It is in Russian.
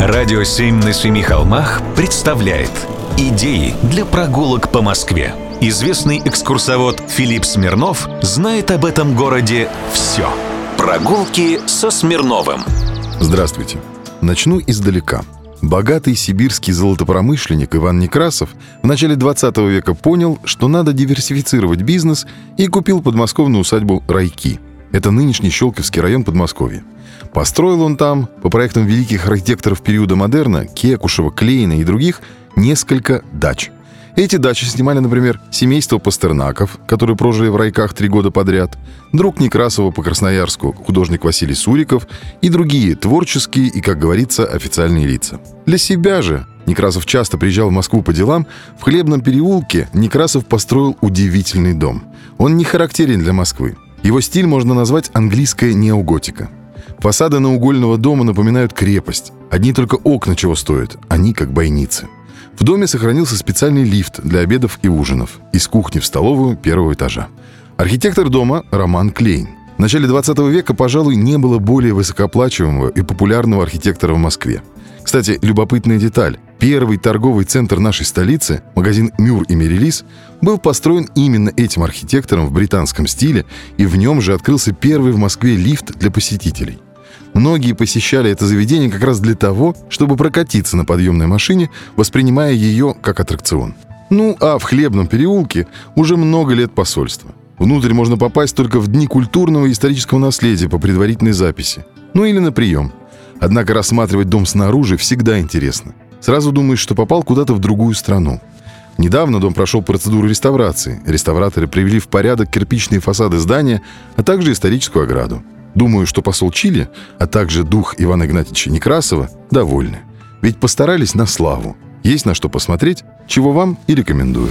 Радио «Семь на семи холмах» представляет Идеи для прогулок по Москве. Известный экскурсовод Филипп Смирнов знает об этом городе все. Прогулки со Смирновым. Здравствуйте. Начну издалека. Богатый сибирский золотопромышленник Иван Некрасов в начале 20 века понял, что надо диверсифицировать бизнес и купил подмосковную усадьбу «Райки». Это нынешний Щелковский район Подмосковья. Построил он там, по проектам великих архитекторов периода модерна, Кекушева, Клейна и других, несколько дач. Эти дачи снимали, например, семейство Пастернаков, которые прожили в райках три года подряд, друг Некрасова по Красноярску, художник Василий Суриков и другие творческие и, как говорится, официальные лица. Для себя же Некрасов часто приезжал в Москву по делам. В Хлебном переулке Некрасов построил удивительный дом. Он не характерен для Москвы. Его стиль можно назвать английская неоготика. Фасады наугольного дома напоминают крепость. Одни только окна чего стоят, они как бойницы. В доме сохранился специальный лифт для обедов и ужинов. Из кухни в столовую первого этажа. Архитектор дома Роман Клейн. В начале 20 века, пожалуй, не было более высокооплачиваемого и популярного архитектора в Москве. Кстати, любопытная деталь. Первый торговый центр нашей столицы, магазин «Мюр» и «Мерилис», был построен именно этим архитектором в британском стиле, и в нем же открылся первый в Москве лифт для посетителей. Многие посещали это заведение как раз для того, чтобы прокатиться на подъемной машине, воспринимая ее как аттракцион. Ну, а в Хлебном переулке уже много лет посольства. Внутрь можно попасть только в дни культурного и исторического наследия по предварительной записи. Ну или на прием. Однако рассматривать дом снаружи всегда интересно. Сразу думаешь, что попал куда-то в другую страну. Недавно дом прошел процедуру реставрации. Реставраторы привели в порядок кирпичные фасады здания, а также историческую ограду. Думаю, что посол Чили, а также дух Ивана Игнатьевича Некрасова довольны. Ведь постарались на славу. Есть на что посмотреть, чего вам и рекомендую.